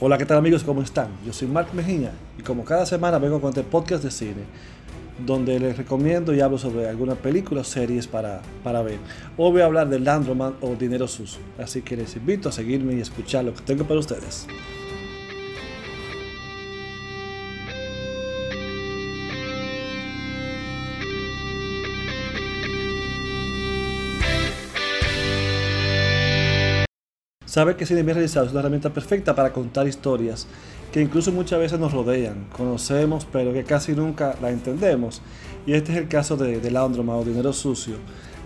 Hola, ¿qué tal amigos? ¿Cómo están? Yo soy Mark Mejía y como cada semana vengo con este podcast de cine donde les recomiendo y hablo sobre algunas películas o series para, para ver. Hoy voy a hablar de Landroman o Dinero Sus, así que les invito a seguirme y escuchar lo que tengo para ustedes. Sabe que cine bien realizado es una herramienta perfecta para contar historias que incluso muchas veces nos rodean, conocemos, pero que casi nunca la entendemos. Y este es el caso de, de Laundromat o Dinero Sucio,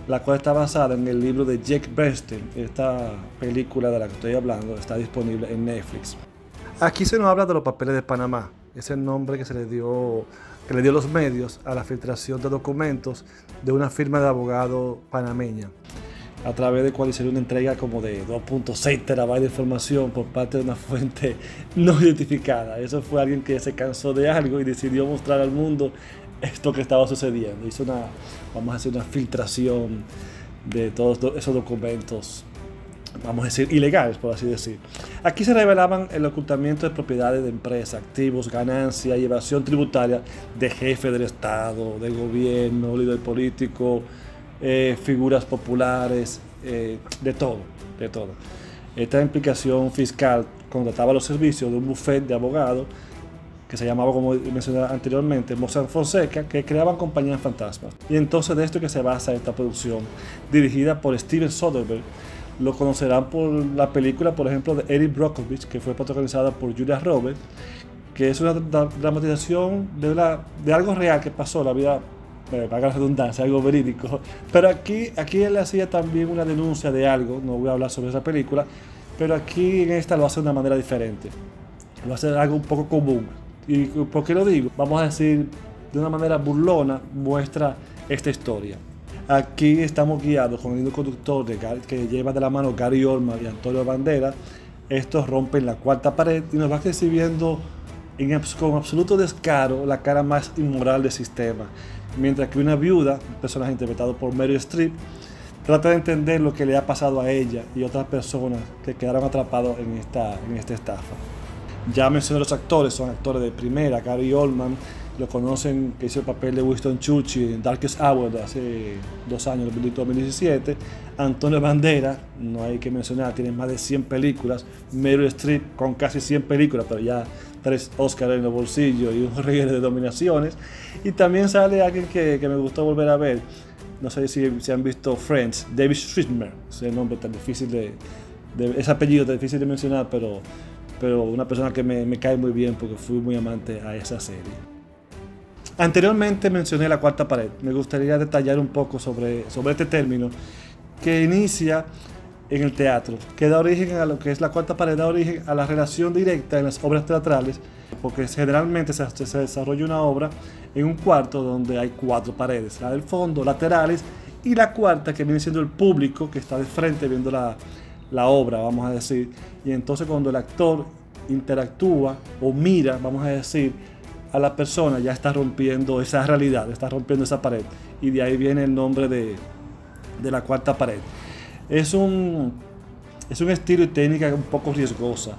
la cual está basada en el libro de Jack Bernstein. Esta película de la que estoy hablando está disponible en Netflix. Aquí se nos habla de los papeles de Panamá, ese nombre que se le dio que le dio los medios a la filtración de documentos de una firma de abogado panameña a través de cual hicieron una entrega como de 2.6 terabytes de información por parte de una fuente no identificada. Eso fue alguien que se cansó de algo y decidió mostrar al mundo esto que estaba sucediendo. Hizo una, vamos a decir, una filtración de todos esos documentos, vamos a decir, ilegales, por así decir. Aquí se revelaban el ocultamiento de propiedades de empresas, activos, ganancias y evasión tributaria de jefe del Estado, del gobierno, líder político, eh, figuras populares, eh, de todo, de todo. Esta implicación fiscal contrataba los servicios de un buffet de abogados que se llamaba, como mencioné anteriormente, Mozart Fonseca, que creaban compañías fantasmas. Y entonces de esto que se basa esta producción, dirigida por Steven Soderbergh, lo conocerán por la película, por ejemplo, de Eric Brockovich, que fue protagonizada por Julia Roberts, que es una dramatización de, de algo real que pasó, la vida para la redundancia, algo verídico. Pero aquí, aquí él hacía también una denuncia de algo, no voy a hablar sobre esa película, pero aquí en esta lo hace de una manera diferente. Lo hace algo un poco común. ¿Y por qué lo digo? Vamos a decir, de una manera burlona, muestra esta historia. Aquí estamos guiados con el conductor de, que lleva de la mano Gary Olma y Antonio Bandera. Estos rompen la cuarta pared y nos va recibiendo con absoluto descaro la cara más inmoral del sistema mientras que una viuda, un personaje interpretado por Meryl Streep, trata de entender lo que le ha pasado a ella y otras personas que quedaron atrapados en esta, en esta estafa. Ya mencioné los actores, son actores de primera, Gary Oldman, lo conocen, que hizo el papel de Winston Churchill en Darkest Hour hace dos años, 2017. Antonio Bandera, no hay que mencionar, tiene más de 100 películas. Meryl Streep con casi 100 películas, pero ya tres Oscars en los bolsillos y un reguero de dominaciones. Y también sale alguien que, que, me gustó volver a ver. No sé si, si han visto Friends, David Schwimmer, ese nombre tan difícil de, de, ese apellido tan difícil de mencionar, pero, pero una persona que me, me cae muy bien porque fui muy amante a esa serie. Anteriormente mencioné la cuarta pared. Me gustaría detallar un poco sobre, sobre este término que inicia en el teatro, que da origen a lo que es la cuarta pared, da origen a la relación directa en las obras teatrales, porque generalmente se, se desarrolla una obra en un cuarto donde hay cuatro paredes, la del fondo, laterales, y la cuarta que viene siendo el público que está de frente viendo la, la obra, vamos a decir. Y entonces cuando el actor interactúa o mira, vamos a decir, a la persona ya está rompiendo esa realidad, está rompiendo esa pared. Y de ahí viene el nombre de, de la cuarta pared. Es un, es un estilo y técnica un poco riesgosa,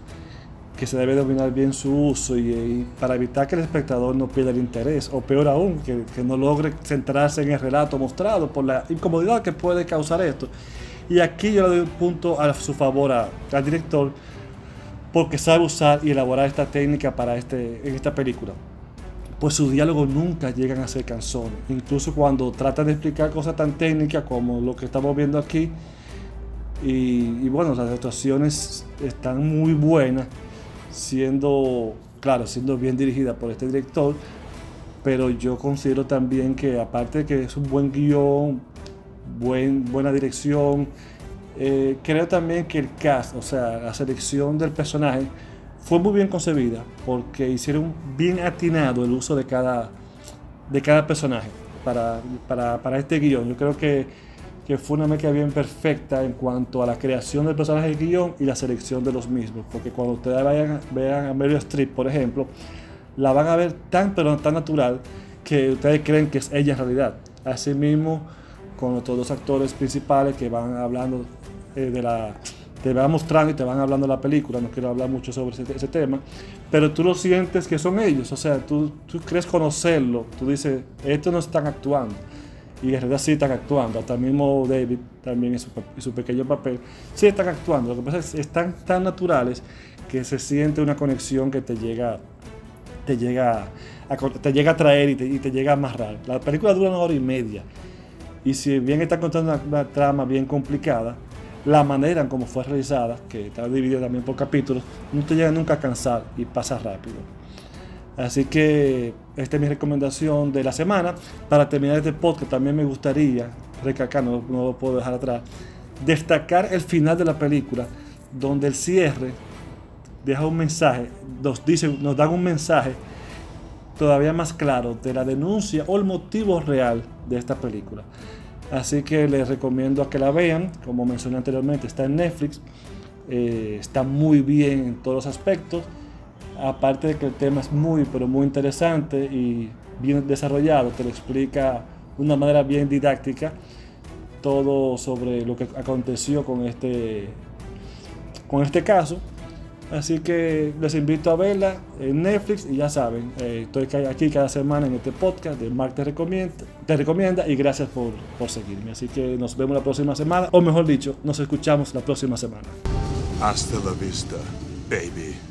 que se debe dominar bien su uso y, para evitar que el espectador no pierda el interés, o peor aún, que, que, no logre centrarse en el relato mostrado por la incomodidad que puede causar esto. Y aquí yo le doy un punto a su favor a, al director, porque sabe usar y elaborar esta técnica para este, en esta película pues sus diálogos nunca llegan a ser canzones. Incluso cuando trata de explicar cosas tan técnicas como lo que estamos viendo aquí. Y, bueno, las actuaciones están muy buenas, siendo, claro, siendo bien dirigidas por este director. Pero yo considero también que aparte de que es un buen guion, buen, buena dirección, eh, creo también que el cast, o sea, la selección del personaje, fue muy bien concebida porque hicieron bien atinado el uso de cada, de cada personaje para, para, para este guion. Yo creo que, que, fue una mezcla bien perfecta en cuanto a la creación del personaje del guion y la selección de los mismos. Porque cuando ustedes vayan, vean a Meryl Streep, por ejemplo, la van a ver tan pero tan natural que ustedes creen que es ella en realidad. Asimismo, con los dos actores principales que van hablando eh, de la te va mostrando y te van hablando la película, no quiero hablar mucho sobre ese, tema, pero tú lo sientes que son ellos, o sea, tú, tú crees conocerlo, tú dices, estos no están actuando, y realidad sí están actuando, hasta mismo David también en su, su pequeño papel, sí están actuando, lo que pasa es que están tan naturales que se siente una conexión que te llega, te llega, a, te llega a traer y te, y te llega a amarrar. La película dura una hora y media, y si bien está contando una, una trama bien complicada, la manera en cómo fue realizada, que está dividida también por capítulos, no te llega nunca a cansar y pasa rápido. Así que esta es mi recomendación de la semana. Para terminar este podcast también me gustaría, recalcar, no, no lo puedo dejar atrás, destacar el final de la película, donde el cierre deja un mensaje, nos, dice, nos dan un mensaje todavía más claro de la denuncia o el motivo real de esta película. Así que les recomiendo a que la vean. Como mencioné anteriormente, está en Netflix. Eh, está muy bien en todos los aspectos. Aparte de que el tema es muy, pero muy interesante y bien desarrollado, te lo explica de una manera bien didáctica todo sobre lo que aconteció con este, con este caso. Así que les invito a verla en Netflix y ya saben, eh, estoy aquí cada semana en este podcast de Mark te recomienda, te recomienda y gracias por, por seguirme. Así que nos vemos la próxima semana, o mejor dicho, nos escuchamos la próxima semana. Hasta la vista, baby.